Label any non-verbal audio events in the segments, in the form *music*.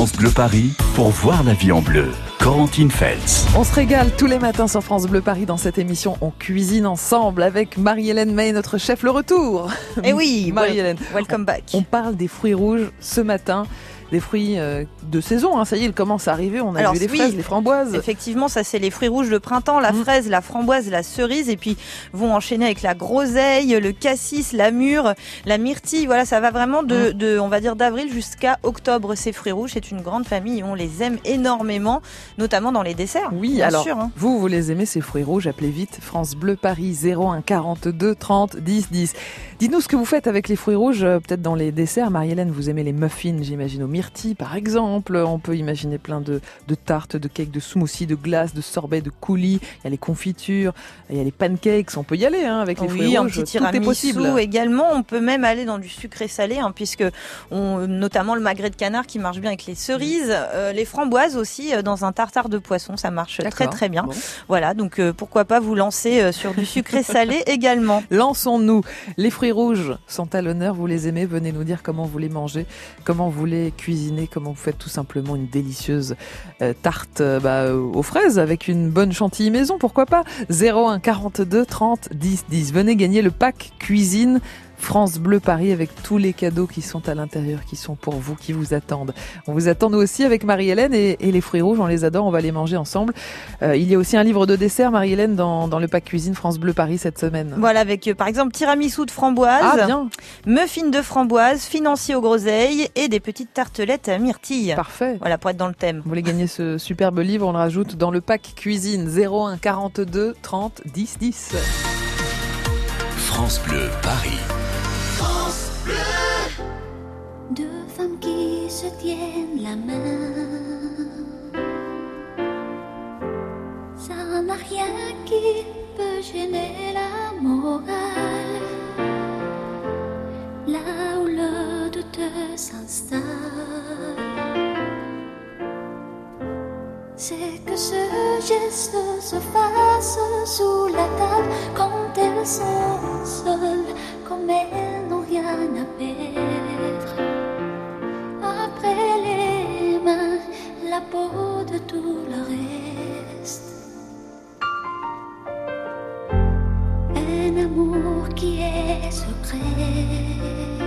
France Bleu Paris pour voir la vie en bleu. Corentine Feltz. On se régale tous les matins sur France Bleu Paris dans cette émission. On cuisine ensemble avec Marie-Hélène May, notre chef, le retour. Eh oui, *laughs* Marie-Hélène. Welcome back. On parle des fruits rouges ce matin des fruits euh, de saison. Hein. Ça y est, il commence à arriver. On a vu les fraises, les framboises. Effectivement, ça c'est les fruits rouges de printemps, la mmh. fraise, la framboise, la cerise, et puis vont enchaîner avec la groseille, le cassis, la mûre, la myrtille. Voilà, ça va vraiment de, mmh. on va dire d'avril jusqu'à octobre. Ces fruits rouges, c'est une grande famille. On les aime énormément, notamment dans les desserts. Oui, alors sûr, hein. vous, vous les aimez ces fruits rouges. Appelez vite France Bleu Paris 01 42 30 10 10. Dites-nous ce que vous faites avec les fruits rouges, euh, peut-être dans les desserts. Marie-Hélène, vous aimez les muffins, j'imagine, aux myrtilles, par exemple. On peut imaginer plein de, tartes, de cakes, de smoothies, de glaces, de sorbets, de coulis. Il y a les confitures, il y a les pancakes. On peut y aller hein, avec les fruits rouges. Un petit Tout est possible. également. On peut même aller dans du sucré salé, hein, puisque on, notamment le magret de canard qui marche bien avec les cerises, euh, les framboises aussi euh, dans un tartare de poisson, ça marche très très bien. Voilà, donc pourquoi pas vous lancer sur du sucré salé *laughs* également. Lançons-nous. Les fruits rouges sont à l'honneur, vous les aimez, venez nous dire comment vous les mangez, comment vous les cuisinez, comment vous faites tout simplement une délicieuse euh, tarte euh, bah, aux fraises avec une bonne chantilly maison, pourquoi pas? 01 42 30 10 10. Venez gagner le pack cuisine France Bleu Paris avec tous les cadeaux qui sont à l'intérieur, qui sont pour vous, qui vous attendent. On vous attend nous aussi avec Marie-Hélène et, les fruits rouges, on les adore, on va les manger ensemble. Euh, il y a aussi un livre de dessert, Marie-Hélène, dans, le pack cuisine France Bleu Paris cette semaine. Voilà, avec euh, par exemple tiramisu de framboise, ah, bien. muffins de framboise, financier aux groseilles et des petites tartelettes à myrtille. Parfait. Voilà, pour être dans le thème. Vous voulez gagner ce superbe livre, on le rajoute dans le pack cuisine 01 42 30 10 10. France Bleu Paris. Se tiennent la main. Ça n'a rien qui peut gêner la morale. Là où le doute s'installe. C'est que ce geste se fasse sous la table quand elles sont seules, comme elles n'ont rien à perdre. De tout le reste. Un amour qui est secret.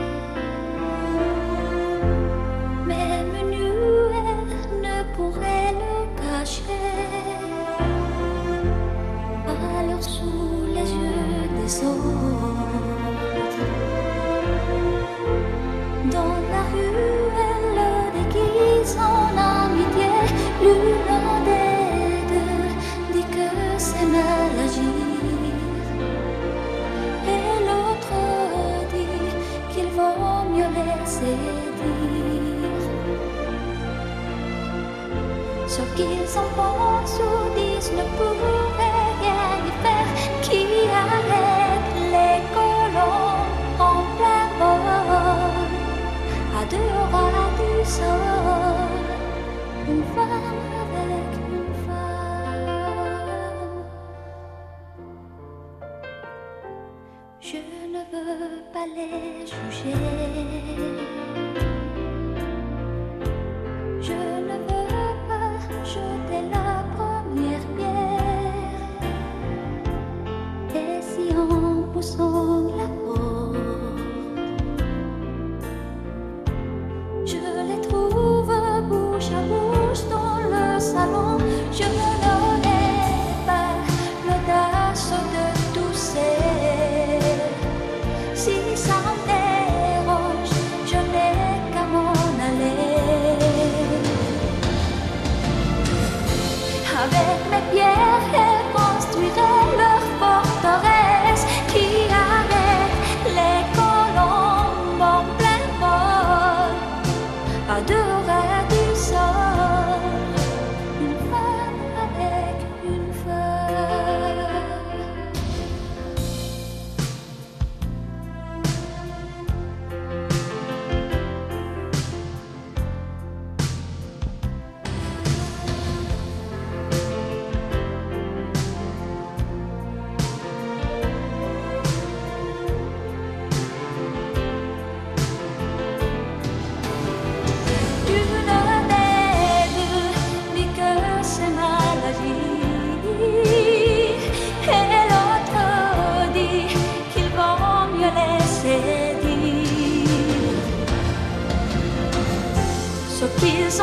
iyong pusong lakot.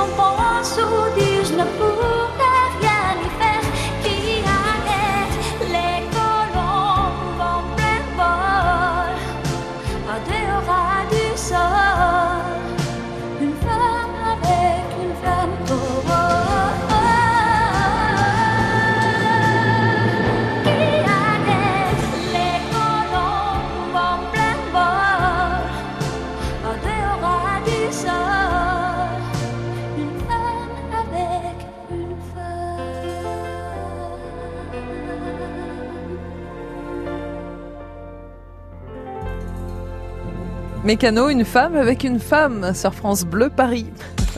Qui s'en Mécano, une femme avec une femme sur France Bleu Paris.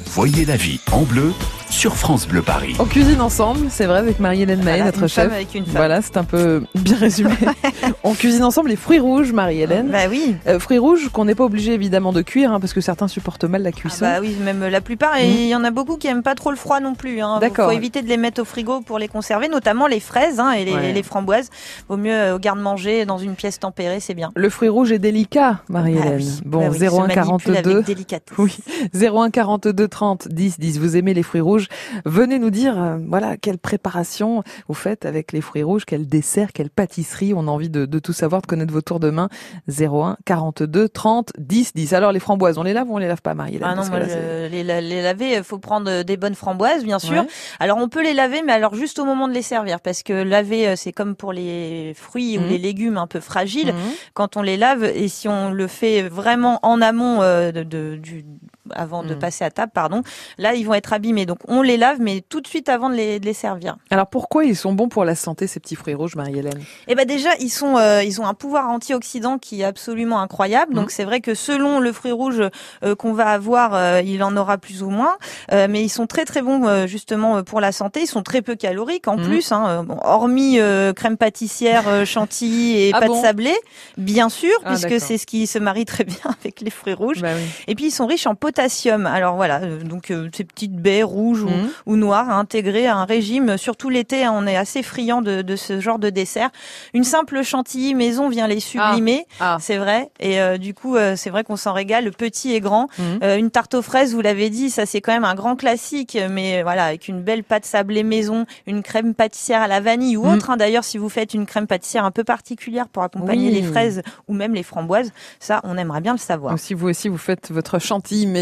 Voyez la vie en bleu sur France Bleu Paris. On cuisine ensemble, c'est vrai, avec Marie-Hélène May, Voilà, notre une chef. femme avec une femme. Voilà, c'est un peu bien résumé. *laughs* On cuisine ensemble les fruits rouges, Marie-Hélène. Bah oui. Euh, fruits rouges qu'on n'est pas obligé évidemment de cuire, hein, parce que certains supportent mal la Ah cuisson. bah oui, même la plupart, et Mhm. il y en a beaucoup qui aiment pas trop le froid non plus. Hein. D'accord. Faut éviter de les mettre au frigo pour les conserver, notamment les fraises hein, et les, Ouais. les framboises. Vaut mieux euh, au garde-manger dans une pièce tempérée, c'est bien. Le fruit rouge est délicat, Marie-Hélène. Ah oui, bon, bah oui, se 01 manipule 42 avec délicatesse. Oui, 01 42 30 10 10. Vous aimez les fruits rouges Venez nous dire, euh, voilà, quelle préparation vous faites avec les fruits rouges, quel dessert, quelle pâtisserie. On a envie de, de tout savoir, de connaître vos tours de main. 01 42 30 10 10. Alors les framboises, on les lave ou on les lave pas, Marie-Hélène? Ah non, moi, là, je- les, les laver, il faut prendre euh, des bonnes framboises, bien sûr. Ouais. Alors on peut les laver, mais alors juste au moment de les servir, parce que laver, euh, c'est comme pour les fruits Mhm. ou les légumes un peu fragiles. Mhm. Quand on les lave, et si on le fait vraiment en amont euh, de, de- du avant de Mhm. passer à table, pardon, là ils vont être abîmés. Donc on les lave, mais tout de suite avant de les, de les servir. Alors pourquoi ils sont bons pour la santé, ces petits fruits rouges, Marie-Hélène? Eh ben déjà, ils sont, euh, ils ont un pouvoir antioxydant qui est absolument incroyable. Donc Mhm. c'est vrai que selon le fruit rouge euh, qu'on va avoir, euh, il en aura plus ou moins, Euh, mais ils sont très très bons euh, justement euh, pour la santé. Ils sont très peu caloriques en Mhm. plus, hein, bon, hormis euh, crème pâtissière, euh, chantilly et Ah pâte bon? sablée, bien sûr, Ah, puisque c'est ce qui se marie très bien *laughs* avec les fruits rouges. Bah oui. Et puis ils sont riches en potassium. Alors voilà, euh, donc euh, ces petites baies rouges ou, Mhm. ou noires à intégrer à un régime. Surtout l'été, hein, on est assez friand de, de ce genre de dessert. Une simple chantilly maison vient les sublimer, Ah. c'est vrai. Et euh, du coup, euh, c'est vrai qu'on s'en régale, petit et grand. Mhm. Euh, une tarte aux fraises, vous l'avez dit, ça c'est quand même un grand classique. Mais euh, voilà, avec une belle pâte sablée maison, une crème pâtissière à la vanille ou Mhm. autre. hein. D'ailleurs, si vous faites une crème pâtissière un peu particulière pour accompagner Oui. les fraises ou même les framboises, ça, on aimerait bien le savoir. Donc, si vous aussi vous faites votre chantilly maison,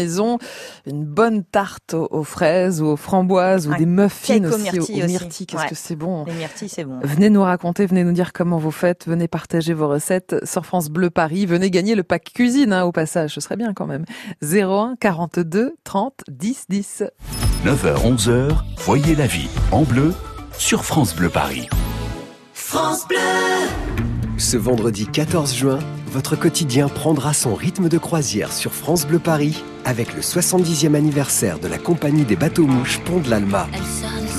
une bonne tarte aux, aux fraises ou aux framboises ou Un des muffins aussi, myrtilles aux myrtilles, qu'est-ce Ouais. que c'est bon. Les myrtilles, c'est bon. Venez nous raconter, venez nous dire comment vous faites, venez partager vos recettes sur France Bleu Paris, venez gagner le pack cuisine hein, au passage, ce serait bien quand même. 01 42 30 10 10. 9h, 11h, voyez la vie en bleu sur France Bleu Paris. Ce vendredi 14 juin, votre quotidien prendra son rythme de croisière sur France Bleu Paris avec le 70e anniversaire de la compagnie des bateaux-mouches Pont de l'Alma.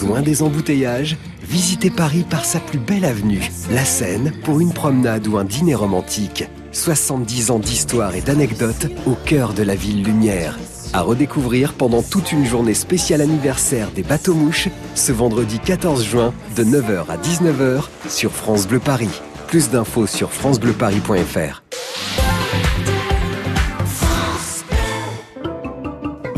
Loin des embouteillages, visitez Paris par sa plus belle avenue, la Seine, pour une promenade ou un dîner romantique. 70 ans d'histoire et d'anecdotes au cœur de la ville lumière. À redécouvrir pendant toute une journée spéciale anniversaire des bateaux-mouches ce vendredi 14 juin de 9h à 19h sur France Bleu Paris. Plus d'infos sur francebleuparis.fr.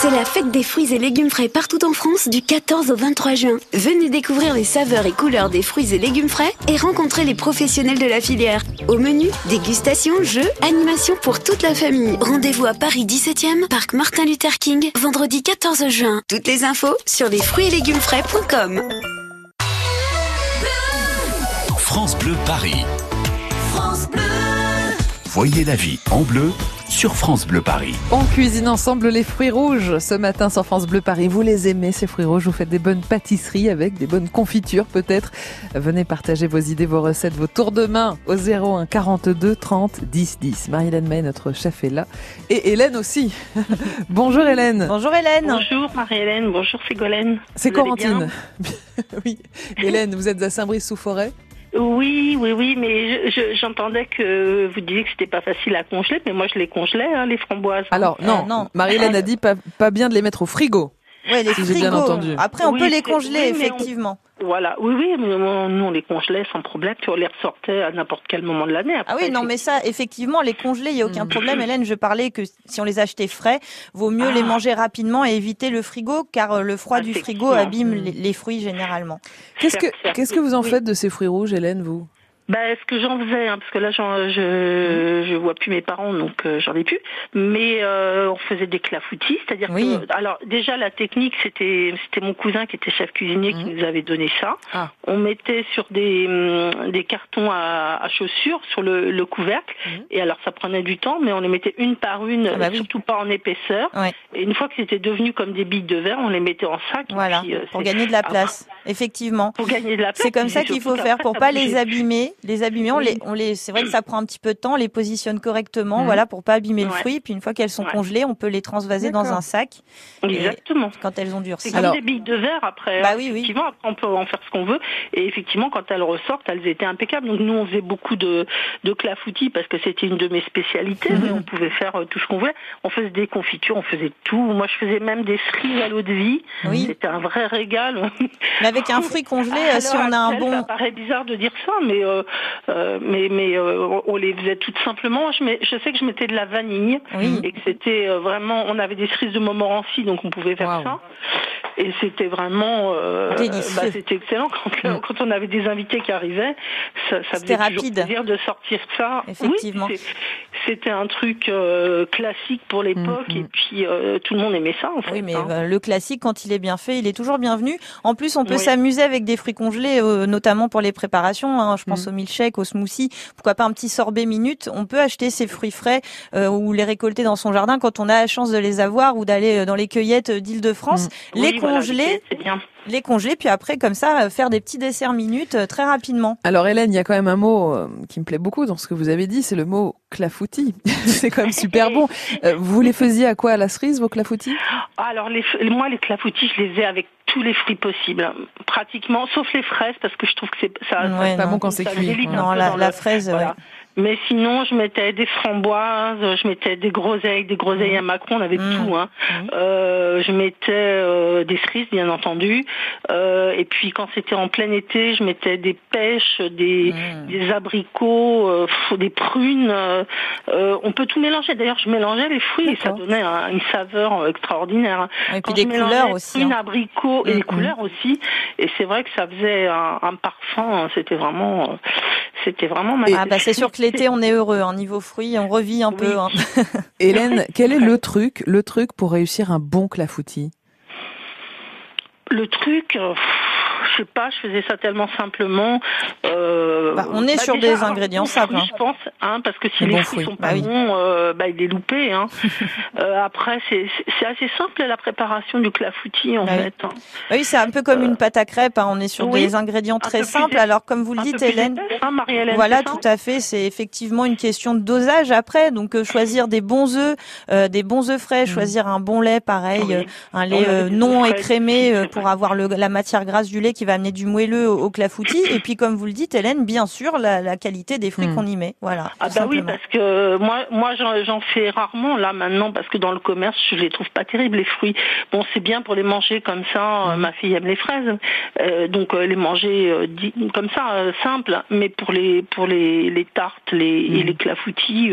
C'est la fête des fruits et légumes frais partout en France du 14 au 23 juin. Venez découvrir les saveurs et couleurs des fruits et légumes frais et rencontrer les professionnels de la filière. Au menu, dégustation, jeux, animation pour toute la famille. Rendez-vous à Paris 17e, parc Martin Luther King, vendredi 14 juin. Toutes les infos sur les fruits et légumes frais.com. France Bleu Paris. Voyez la vie en bleu sur France Bleu Paris. On cuisine ensemble les fruits rouges ce matin sur France Bleu Paris. Vous les aimez ces fruits rouges Vous faites des bonnes pâtisseries avec des bonnes confitures peut-être. Venez partager vos idées, vos recettes, vos tours de main au 01 42 30 10 10. Marie-Hélène May, notre chef est là et Hélène aussi. *laughs* bonjour Hélène. Bonjour Hélène. Bonjour Marie-Hélène. Bonjour Ségolène. C'est Corentine. *laughs* oui. Hélène, vous êtes à Saint-Brice-sous-Forêt oui, oui, oui, mais j'entendais que vous disiez que c'était pas facile à congeler, mais moi je les congelais, hein, les framboises. Alors non, euh, non. Marie-Hélène a dit pas, pas bien de les mettre au frigo. Oui, les si Bien entendu. Après, on peut les congeler, effectivement. Voilà, oui, oui, mais nous on les congelait sans problème, puis on les ressortait à n'importe quel moment de l'année. Ah oui, non, mais ça, effectivement, les congeler, il n'y a aucun mm. problème. *laughs* Hélène, je parlais que si on les achetait frais, vaut mieux les ah. manger rapidement et éviter le frigo, car euh, le froid du frigo abîme mm. les, fruits généralement. Qu'est-ce que, qu'est-ce que vous en faites de ces fruits rouges, Hélène, vous? Ben, ce que j'en faisais, hein, parce que là, je je vois plus mes parents, donc euh, j'en ai plus. Mais euh, on faisait des clafoutis, c'est-à-dire que, alors déjà la technique, c'était c'était mon cousin qui était chef cuisinier qui mmh. nous avait donné ça. Ah. On mettait sur des hum, des cartons à, à chaussures sur le, le couvercle, mmh. et alors ça prenait du temps, mais on les mettait une par une, ah bah surtout pas en épaisseur. Et une fois que c'était devenu comme des billes de verre, on les mettait en sac. Voilà. Euh, pour gagner de la place, effectivement. Pour gagner de la place. C'est comme ça qu'il faut faire pour pas les abîmer les abîmer, on les, on les, c'est vrai que ça prend un petit peu de temps, on les positionne correctement, mhm. voilà, pour pas abîmer le fruit. Puis une fois qu'elles sont congelées, on peut les transvaser dans un sac. Exactement. Quand elles ont durci. C'est comme des billes de verre après. Bah oui, oui. on peut en faire ce qu'on veut. Et effectivement, quand elles ressortent, elles étaient impeccables. Donc nous, on faisait beaucoup de, de clafoutis parce que c'était une de mes spécialités. Mais on pouvait faire euh, tout ce qu'on voulait. On faisait des confitures, on faisait tout. Moi, je faisais même des cerises à l'eau de vie. Oui. C'était un vrai régal. Mais avec un fruit congelé, euh, *laughs* si on a un bon. Ça paraît bizarre de dire ça, mais euh, mais mais euh, on les faisait tout simplement. Je, je sais que je mettais de la vanille et que c'était euh, vraiment. On avait des cerises de Montmorency, donc on pouvait faire ça. Et c'était vraiment, bah, c'était excellent quand, mm. quand, on avait des invités qui arrivaient. Ça, ça faisait rapide. plaisir de sortir ça. Effectivement. c'était un truc classique pour l'époque mm, mm. et puis tout le monde aimait ça. En fait, oui, mais hein. le classique quand il est bien fait, il est toujours bienvenu. En plus, on peut s'amuser avec des fruits congelés, notamment pour les préparations. Hein. Je pense au milkshake, au smoothie. Pourquoi pas un petit sorbet minute On peut acheter ces fruits frais euh, ou les récolter dans son jardin quand on a la chance de les avoir ou d'aller euh, dans les cueillettes d'Île-de-France. Mm. Les congeler. Les congeler, puis après, comme ça, euh, faire des petits desserts minutes très rapidement. Alors Hélène, il y a quand même un mot qui me plaît beaucoup dans ce que vous avez dit, c'est le mot clafoutis. *laughs* c'est quand même super bon. vous les faisiez à quoi à la cerise, vos clafoutis? Alors les, moi, les clafoutis, je les ai avec tous les fruits possibles, pratiquement, sauf les fraises, parce que je trouve que c'est ça, ouais, pas bon quand c'est cuit. Non, la, la, fraise, voilà. Mais sinon, je mettais des framboises, je mettais des groseilles, des groseilles à Macron, on avait mmh. tout. Hein. Mmh. Euh, je mettais euh, des cerises, bien entendu. Euh, et puis quand c'était en plein été, je mettais des pêches, des, mmh. des abricots, euh, des prunes. Euh, on peut tout mélanger. D'ailleurs, je mélangeais les fruits et ça donnait une saveur extraordinaire. Et puis des couleurs aussi. Une hein. abricot et des couleurs aussi. Et c'est vrai que ça faisait un, un parfum. C'était vraiment, c'était vraiment magnifique. Ah bah c'est sûr que l'été, on est heureux. En hein. niveau fruits, on revit un peu. Hein. *laughs* Hélène, quel est le truc, le truc pour réussir un bon clafoutis? Le truc, euh, je sais pas, je faisais ça tellement simplement. Euh, bah, on est bah, sur des ingrédients simples. Hein. Je pense, hein, parce que si les, fruits sont pas bah bons, euh, bah, il est loupé. Hein. *laughs* euh, après, c'est assez simple la préparation du clafoutis en fait. Hein. Oui, c'est un peu comme une pâte à crêpes. Hein. On est sur des ingrédients très simples. Alors, comme vous le dites, Hélène, voilà, tout à fait. C'est effectivement une question de dosage après. Donc, euh, choisir des bons œufs, euh, des bons œufs frais, mm. choisir un bon lait, pareil, un lait non écrémé pour avoir le, la matière grasse du lait qui va amener du moelleux au, clafoutis. Et puis, comme vous le dites, Hélène, bien sûr, la, qualité des fruits hmm. qu'on y met. Voilà. Ah bah oui, parce que moi, moi, j'en fais rarement là maintenant parce que dans le commerce, je les trouve pas terribles les fruits. Bon, c'est bien pour les manger comme ça. Hmm. Ma fille aime les fraises, euh, donc euh, les manger euh, comme ça, simple. Mais pour les pour les, les tartes, les et hmm. les clafoutis.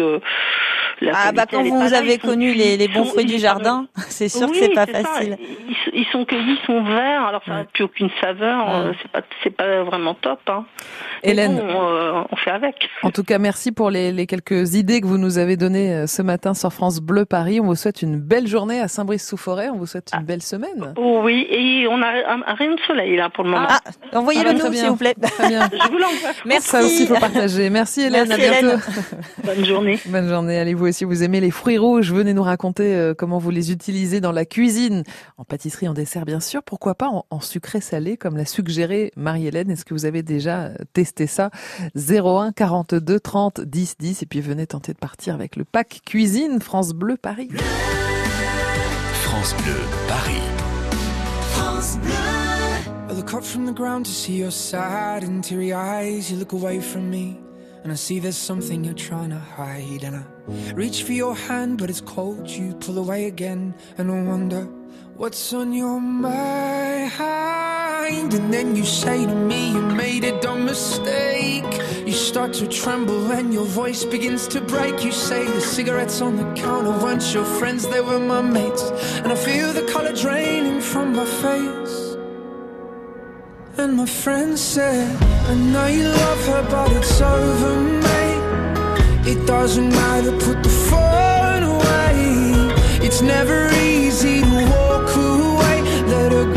ah bah quand vous, avez connu les, les bons fruits du jardin, *laughs* c'est sûr que c'est pas facile. Ils, sont cueillis, ils sont verts, alors ça n'a plus aucune saveur heures, euh, c'est pas c'est pas vraiment top. Hein. Hélène, euh, on fait avec. En tout cas, merci pour les, les, quelques idées que vous nous avez données euh, ce matin sur France Bleu Paris. On vous souhaite une belle journée à Saint-Brice-sous-Forêt. On vous souhaite une ah. belle semaine. Oui, et on a un, rayon de soleil là pour le moment. Ah, envoyez-le nous, s'il vous plaît. Très bien. Je vous l'envoie. Merci. Ça aussi, il faut partager. Merci Hélène. à bientôt. *laughs* Bonne journée. Bonne journée. Allez, vous aussi, vous aimez les fruits rouges. Venez nous raconter comment vous les utilisez dans la cuisine, en pâtisserie, en dessert, bien sûr. Pourquoi pas en, en sucré salé, comme l'a suggéré Marie-Hélène. Est-ce que vous avez déjà testé ça? 01 42 30 10 10 et puis venez tenter de partir avec le pack cuisine France Bleu Paris. France Bleu Paris. France Bleu. I look up from the ground to see your sad and teary eyes. You look away from me. And I see there's something you're trying to hide. And I reach for your hand, but it's cold. You pull away again. And I wonder what's on your mind. And then you say to me, You made a dumb mistake. You start to tremble and your voice begins to break. You say the cigarettes on the counter weren't your friends, they were my mates. And I feel the color draining from my face. And my friend said, I know you love her, but it's over, mate. It doesn't matter, put the phone away. It's never easy to walk away, let her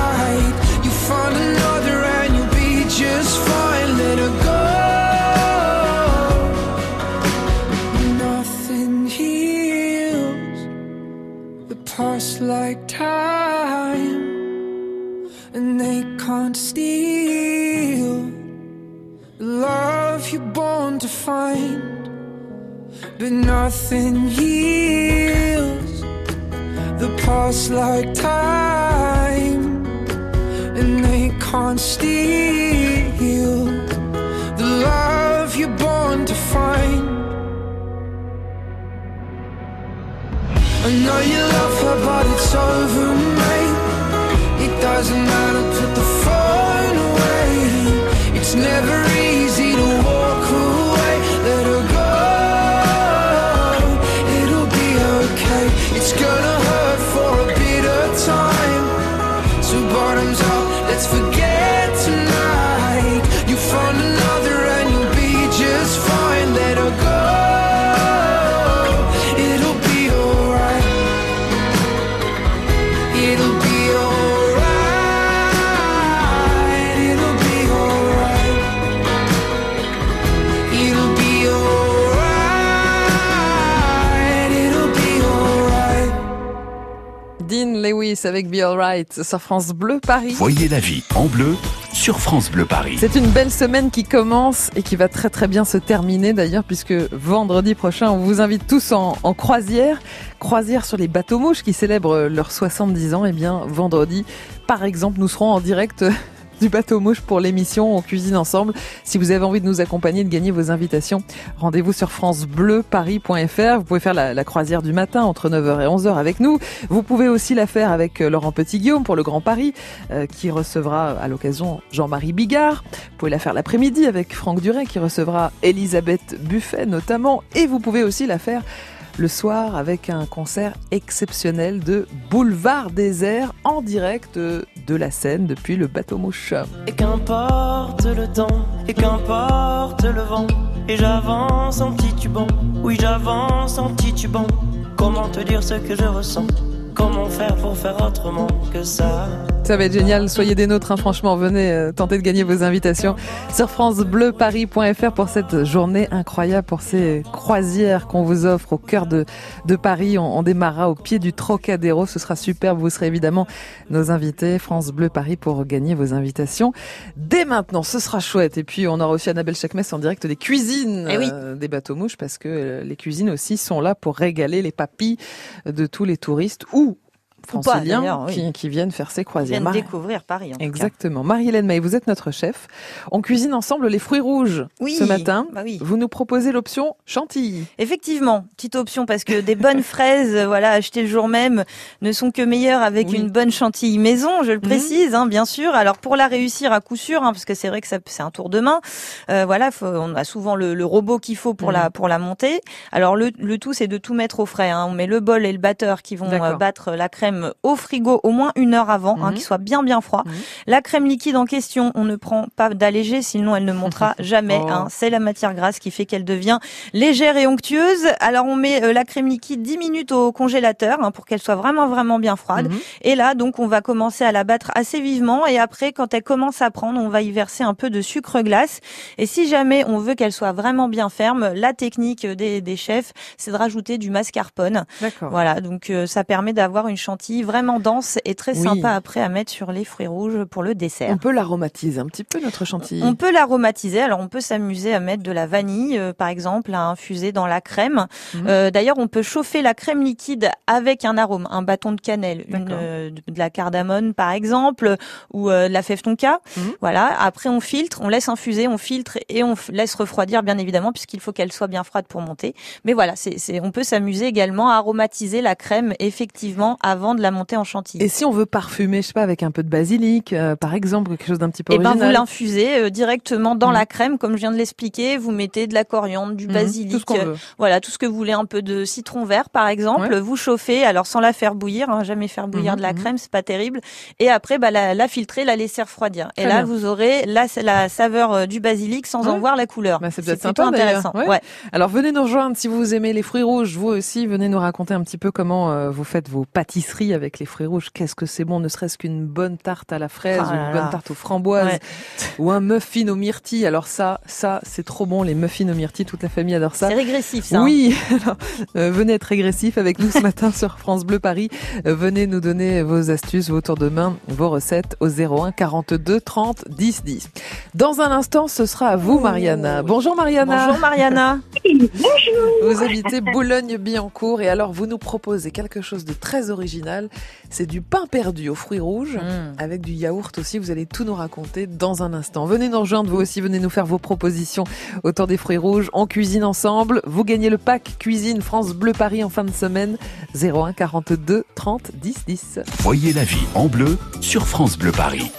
find. But nothing heals the past like time, and they can't steal the love you're born to find. I know you love her, but it's over, mate. It doesn't matter, put the phone away. It's never Lewis avec Be Alright sur France Bleu Paris. Voyez la vie en bleu sur France Bleu Paris. C'est une belle semaine qui commence et qui va très très bien se terminer d'ailleurs puisque vendredi prochain on vous invite tous en, en croisière. Croisière sur les bateaux mouches qui célèbrent leurs 70 ans. Et eh bien vendredi par exemple nous serons en direct du bateau mouche pour l'émission On cuisine ensemble. Si vous avez envie de nous accompagner, de gagner vos invitations, rendez-vous sur francebleuparis.fr. Vous pouvez faire la, croisière du matin entre 9h et 11h avec nous. Vous pouvez aussi la faire avec euh, Laurent Petit-Guillaume pour le Grand Paris, euh, qui recevra à l'occasion Jean-Marie Bigard. Vous pouvez la faire l'après-midi avec Franck Duret, qui recevra Elisabeth Buffet notamment. Et vous pouvez aussi la faire le soir avec un concert exceptionnel de Boulevard Désert en direct de la scène depuis le bateau mouche. Et qu'importe le temps, et qu'importe le vent, et j'avance en titubant, oui j'avance en titubant. Comment te dire ce que je ressens? Comment faire pour faire autrement que ça? Ça va être génial. Soyez des nôtres, hein, franchement. Venez euh, tenter de gagner vos invitations sur francebleuparis.fr pour cette journée incroyable, pour ces croisières qu'on vous offre au cœur de, de Paris. On, on démarrera au pied du Trocadéro. Ce sera superbe. Vous serez évidemment nos invités. France Bleu Paris pour gagner vos invitations. Dès maintenant, ce sera chouette. Et puis, on aura aussi Annabelle Chakmes en direct des cuisines Eh oui. euh, des bateaux mouches parce que euh, les cuisines aussi sont là pour régaler les papilles de tous les touristes ou franciliens oui. qui, qui viennent faire Ils croisières. viennent découvrir Paris. en. Exactement. Marie-Hélène May, vous êtes notre chef. On cuisine ensemble les fruits rouges Oui, ce matin. bah oui. Vous nous proposez l'option chantilly. Effectivement, petite option parce que des bonnes *laughs* fraises, euh, voilà, achetées le jour même, ne sont que meilleures avec Oui. une bonne chantilly maison, je le Mhm. précise, hein, bien sûr. Alors pour la réussir à coup sûr, hein, parce que c'est vrai que c'est un tour de main. euh, voilà, faut- on a souvent le, le robot qu'il faut pour Mhm. la pour la monter. Alors le, le tout, c'est de tout mettre au frais. hein. On met le bol et le batteur qui vont euh, battre la crème au frigo au moins une heure avant, hein, Mhm. qu'il soit bien bien froid. Mhm. La crème liquide en question, on ne prend pas d'allégé, sinon elle ne montera *laughs* jamais. Oh. hein. C'est la matière grasse qui fait qu'elle devient légère et onctueuse. Alors on met euh, la crème liquide 10 minutes au congélateur hein, pour qu'elle soit vraiment vraiment bien froide. Mhm. Et là donc on va commencer à la battre assez vivement et après quand elle commence à prendre, on va y verser un peu de sucre glace. Et si jamais on veut qu'elle soit vraiment bien ferme, la technique des, des chefs, c'est de rajouter du mascarpone. Voilà, donc euh, ça permet d'avoir une chantilly vraiment dense et très Oui. sympa après à mettre sur les fruits rouges pour le dessert. On peut l'aromatiser un petit peu notre chantilly. On peut l'aromatiser. Alors, on peut s'amuser à mettre de la vanille, euh, par exemple, à infuser dans la crème. Mhm. Euh, D'ailleurs, on peut chauffer la crème liquide avec un arôme, un bâton de cannelle, une, euh, de la cardamone, par exemple, ou euh, de la fève tonka. Mhm. Voilà. Après, on filtre, on laisse infuser, on filtre et on laisse refroidir, bien évidemment, puisqu'il faut qu'elle soit bien froide pour monter. Mais voilà, c'est, on peut s'amuser également à aromatiser la crème, effectivement, avant de la monter en chantilly. Et si on veut parfumer, je sais pas, avec un peu de basilic, euh, par exemple, quelque chose d'un petit peu Et ben original. vous l'infusez euh, directement dans Mhm. la crème, comme je viens de l'expliquer. Vous mettez de la coriandre, du Mhm. basilic, Tout ce qu'on euh, veut. voilà tout ce que vous voulez, un peu de citron vert par exemple. Vous chauffez, alors sans la faire bouillir, hein, jamais faire bouillir Mhm, de la mhm. crème, c'est pas terrible. Et après, bah, la, la filtrer, la laisser refroidir. Très et là, bien. vous aurez c'est la saveur euh, du basilic sans en voir la couleur. Bah, c'est peut-être sympa, intéressant. Ouais. Ouais. Alors venez nous rejoindre si vous aimez les fruits rouges. Vous aussi, venez nous raconter un petit peu comment euh, vous faites vos pâtisseries avec les fruits rouges. Qu'est-ce que c'est bon, ne serait-ce qu'une bonne tarte à la fraise, Ah là une là. bonne tarte aux framboises Ouais. ou un muffin aux myrtilles. Alors ça, ça, c'est trop bon. Les muffins aux myrtilles, toute la famille adore ça. C'est régressif ça. hein. Oui, *laughs* alors, euh, venez être régressif avec nous ce *laughs* matin sur France Bleu Paris. Euh, venez nous donner vos astuces, vos tours de main, vos recettes au 01 42 30 10 10. Dans un instant, ce sera à vous, Mariana. Bonjour Mariana. Bonjour Mariana. Vous habitez Boulogne-Billancourt et alors vous nous proposez quelque chose de très original. C'est du pain perdu aux fruits rouges Mm. avec du yaourt aussi. Vous allez tout nous raconter dans un instant. Venez nous rejoindre vous aussi, venez nous faire vos propositions autour des fruits rouges. On cuisine ensemble. Vous gagnez le pack cuisine France Bleu Paris en fin de semaine. 01 42 30 10 10. Voyez la vie en bleu sur France Bleu Paris.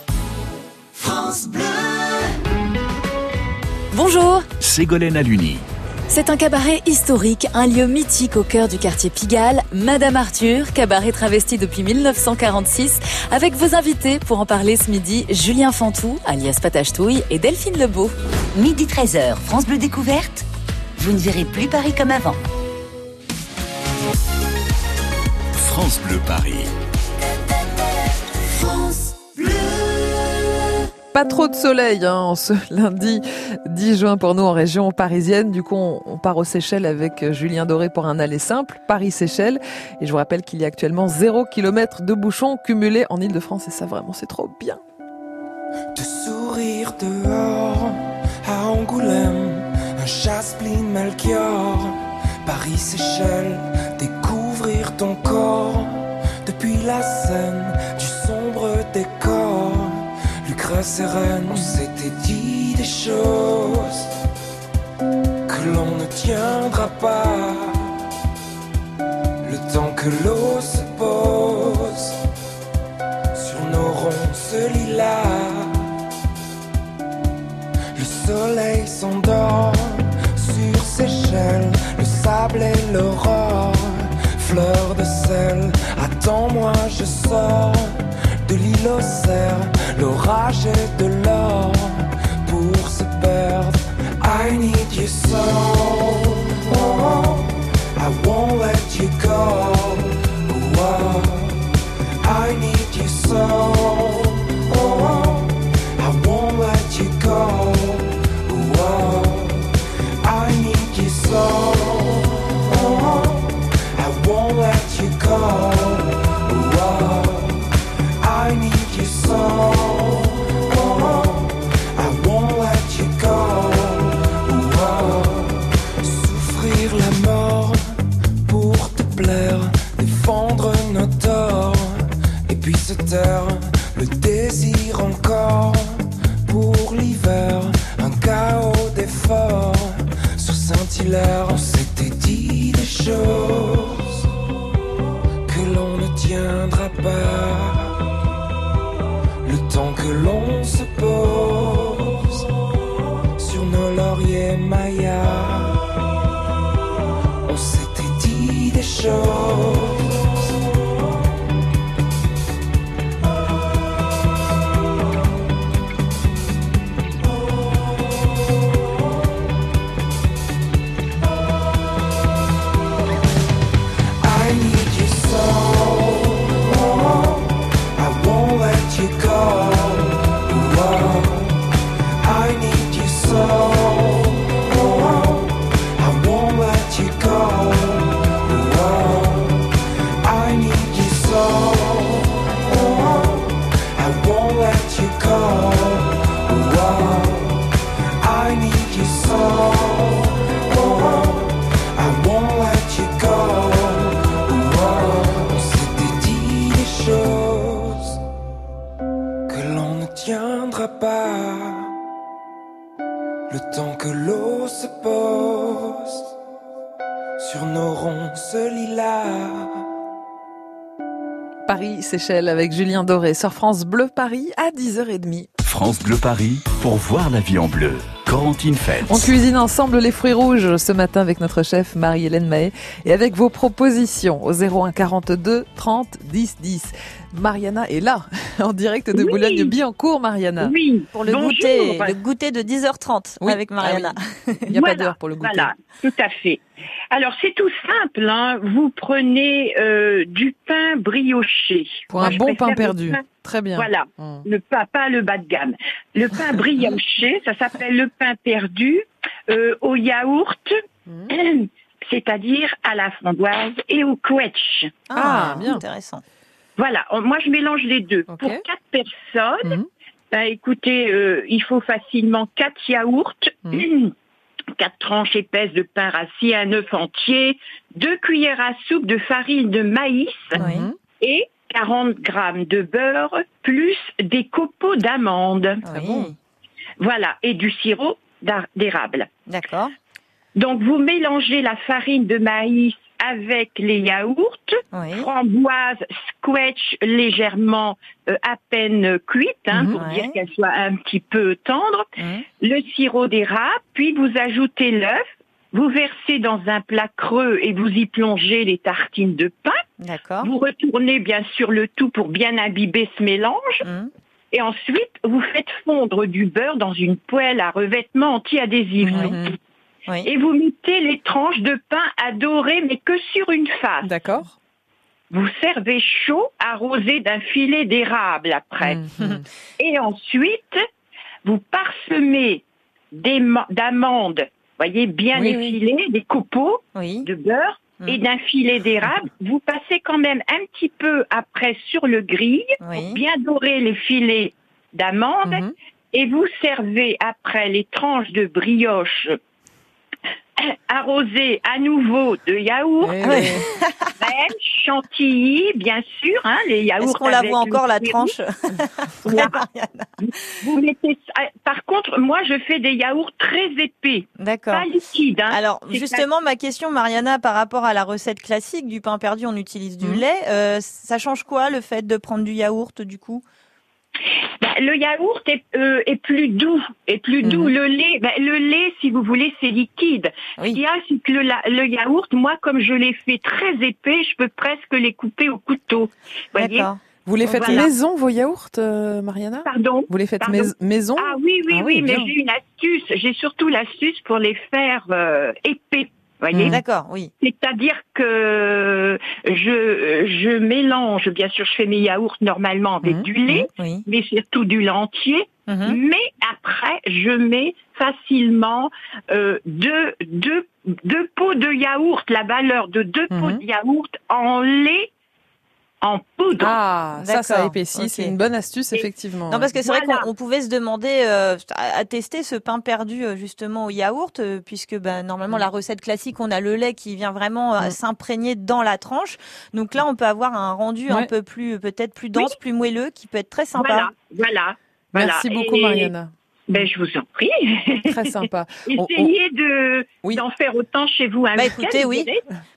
Bonjour, Ségolène Aluni. C'est un cabaret historique, un lieu mythique au cœur du quartier Pigalle, Madame Arthur, cabaret travesti depuis 1946, avec vos invités pour en parler ce midi, Julien Fantou, alias Patachetouille, et Delphine Lebeau. Midi 13h, France Bleu Découverte. Vous ne verrez plus Paris comme avant. France Bleu Paris. Pas trop de soleil hein, en ce *laughs* lundi 10 juin pour nous en région parisienne. Du coup, on, part aux Seychelles avec euh, Julien Doré pour un aller simple, Paris-Seychelles. Et je vous rappelle qu'il y a actuellement 0 km de bouchons cumulés en Ile-de-France. Et ça, vraiment, c'est trop bien. Te sourire dehors à Angoulême, un Paris-Séchelles, découvrir ton corps depuis la scène. Rennes, on s'était dit des choses que l'on ne tiendra pas. Le temps que l'eau se pose sur nos ronces lilas. Le soleil s'endort sur Seychelles, le sable et l'aurore, fleur de sel. Attends-moi, je sors de l'île aux l'orage et de l'or pour se perdre. I need you so, Le temps que l'on se pose sur nos lauriers mayas. On s'était dit des choses. Paris, Seychelles avec Julien Doré sur France Bleu Paris à 10h30. France Bleu Paris pour voir la vie en bleu. Corentine Feltz. On cuisine ensemble les fruits rouges ce matin avec notre chef Marie-Hélène Mahé et avec vos propositions au 01 42 30 10 10. Mariana est là, *laughs* en direct de Oui. Boulogne-Billancourt, Mariana. Oui, pour le Bonjour. goûter, le goûter de 10h30 Oui. avec Mariana. Il n'y a pas d'heure pour le goûter. Voilà, tout à fait. Alors c'est tout simple, hein. vous prenez euh, du pain brioché. Pour Moi, un bon pain perdu. pain- Très bien. Voilà, le pain, pas le bas de gamme. Le pain *laughs* brioché, ça s'appelle le pain perdu euh, au yaourt, Mm. *clears throat* c'est-à-dire à la framboise et au quetch. Ah, bien. Intéressant. Voilà, moi je mélange les deux. Pour quatre personnes, Mhm. bah, écoutez, euh, il faut facilement quatre yaourts. *clears throat* quatre tranches épaisses de pain rassis, un œuf entier, deux cuillères à soupe de farine de maïs Mhm. et 40 grammes de beurre, plus des copeaux d'amandes. Oui. bon. Voilà, et du sirop d'érable. D'accord. Donc vous mélangez la farine de maïs avec les yaourts, Oui. framboise squash légèrement euh, à peine cuite hein, Mhm. pour Ouais. dire qu'elle soit un petit peu tendre, Mhm. le sirop d'érable, puis vous ajoutez l'œuf, vous versez dans un plat creux et vous y plongez les tartines de pain. D'accord. Vous retournez bien sûr le tout pour bien imbiber ce mélange Mhm. et ensuite vous faites fondre du beurre dans une poêle à revêtement anti-adhésif. Mhm. Oui. Et vous mettez les tranches de pain à dorer, mais que sur une face. D'accord. Vous servez chaud, arrosé d'un filet d'érable après. Mhm. *laughs* Et ensuite, vous parsemez des ma- d'amandes, voyez, bien Oui, des copeaux Oui. de beurre Mm. et d'un filet d'érable. *laughs* Vous passez quand même un petit peu après sur le grill, Oui. pour bien dorer les filets d'amandes, Mhm. et vous servez après les tranches de brioche *coughs* arrosées à nouveau de yaourt, Eh oui. crème, chantilly, bien sûr, hein, les yaourts. Est-ce qu'on la voit encore la tranche *laughs* Voilà. Vous mettez. ça- Par contre, moi, je fais des yaourts très épais, D'accord. pas liquides. hein. Alors justement, ma question, Mariana, par rapport à la recette classique du pain perdu, on utilise du Mhm. lait. Euh, ça change quoi le fait de prendre du yaourt du coup? Ben, le yaourt est, euh, est plus doux, est plus doux. Mhm. Le lait, ben, le lait, si vous voulez, c'est liquide. Ce qu'il Oui. y a, c'est que le, la- le yaourt, moi, comme je l'ai fait très épais, je peux presque les couper au couteau. Voyez. Vous les faites Voilà. maison, vos yaourts, euh, Mariana Pardon. Vous les faites Pardon. mais- maison Ah oui, oui, Ah oui, oui, mais j'ai une astuce. J'ai surtout l'astuce pour les faire euh, épais. Voyez Mhm. D'accord, oui. C'est-à-dire que je, je mélange, bien sûr, je fais mes yaourts normalement avec Mhm. du lait, Oui. mais surtout du lait entier. Mhm. Mais après, je mets facilement euh, deux, deux, deux pots de yaourt, la valeur de deux pots de yaourt en lait en poudre. Ah, ça, ça épaissit. C'est une bonne astuce, Et- effectivement. Non, parce que c'est vrai qu'on on pouvait se demander euh, à, tester ce pain perdu euh, justement au yaourt, euh, puisque ben, normalement la recette classique, on a le lait qui vient vraiment euh, Mm. s'imprégner dans la tranche. Donc là, on peut avoir un rendu un peu plus, peut-être plus dense, plus moelleux, qui peut être très sympa. Voilà, voilà. voilà. Merci beaucoup, Et- Mariana. Ben, je vous en prie. Très sympa. *laughs* Essayez de d'en faire autant chez vous un Bah écoutez, oui.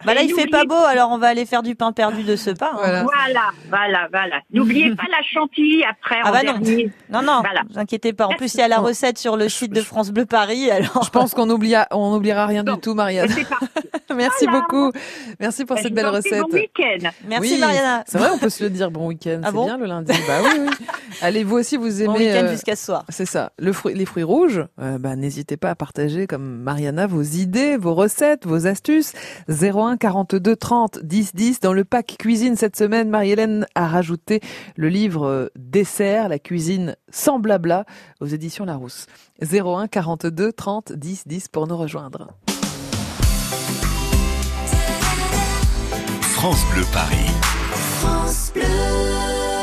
Bah là, il fait pas beau, alors on va aller faire du pain perdu de ce pain. hein. Voilà, voilà, voilà. N'oubliez *laughs* pas la chantilly après. Ah en bah non, dernier. non, non, Voilà. vous inquiétez pas. En plus, il y a la recette sur le site de France Bleu Paris. Alors, Je pense qu'on *laughs* oublie, on n'oubliera rien du tout, Marianne. Merci beaucoup. Merci pour Ben, cette belle recette. bon week-end. Merci, Oui, Mariana. C'est vrai, on peut se le dire. Bon week-end. Ah c'est bon bien le lundi. Bah oui, oui. Allez, vous aussi, vous aimez. Bon week-end euh, jusqu'à ce soir. C'est ça. Le fruit, les fruits rouges, euh, bah, n'hésitez pas à partager, comme Mariana, vos idées, vos recettes, vos astuces. 01 42 30 10 10. Dans le pack cuisine cette semaine, Marie-Hélène a rajouté le livre euh, Dessert, la cuisine sans blabla, aux éditions Larousse. 01 42 30 10 10 pour nous rejoindre. France Bleu Paris.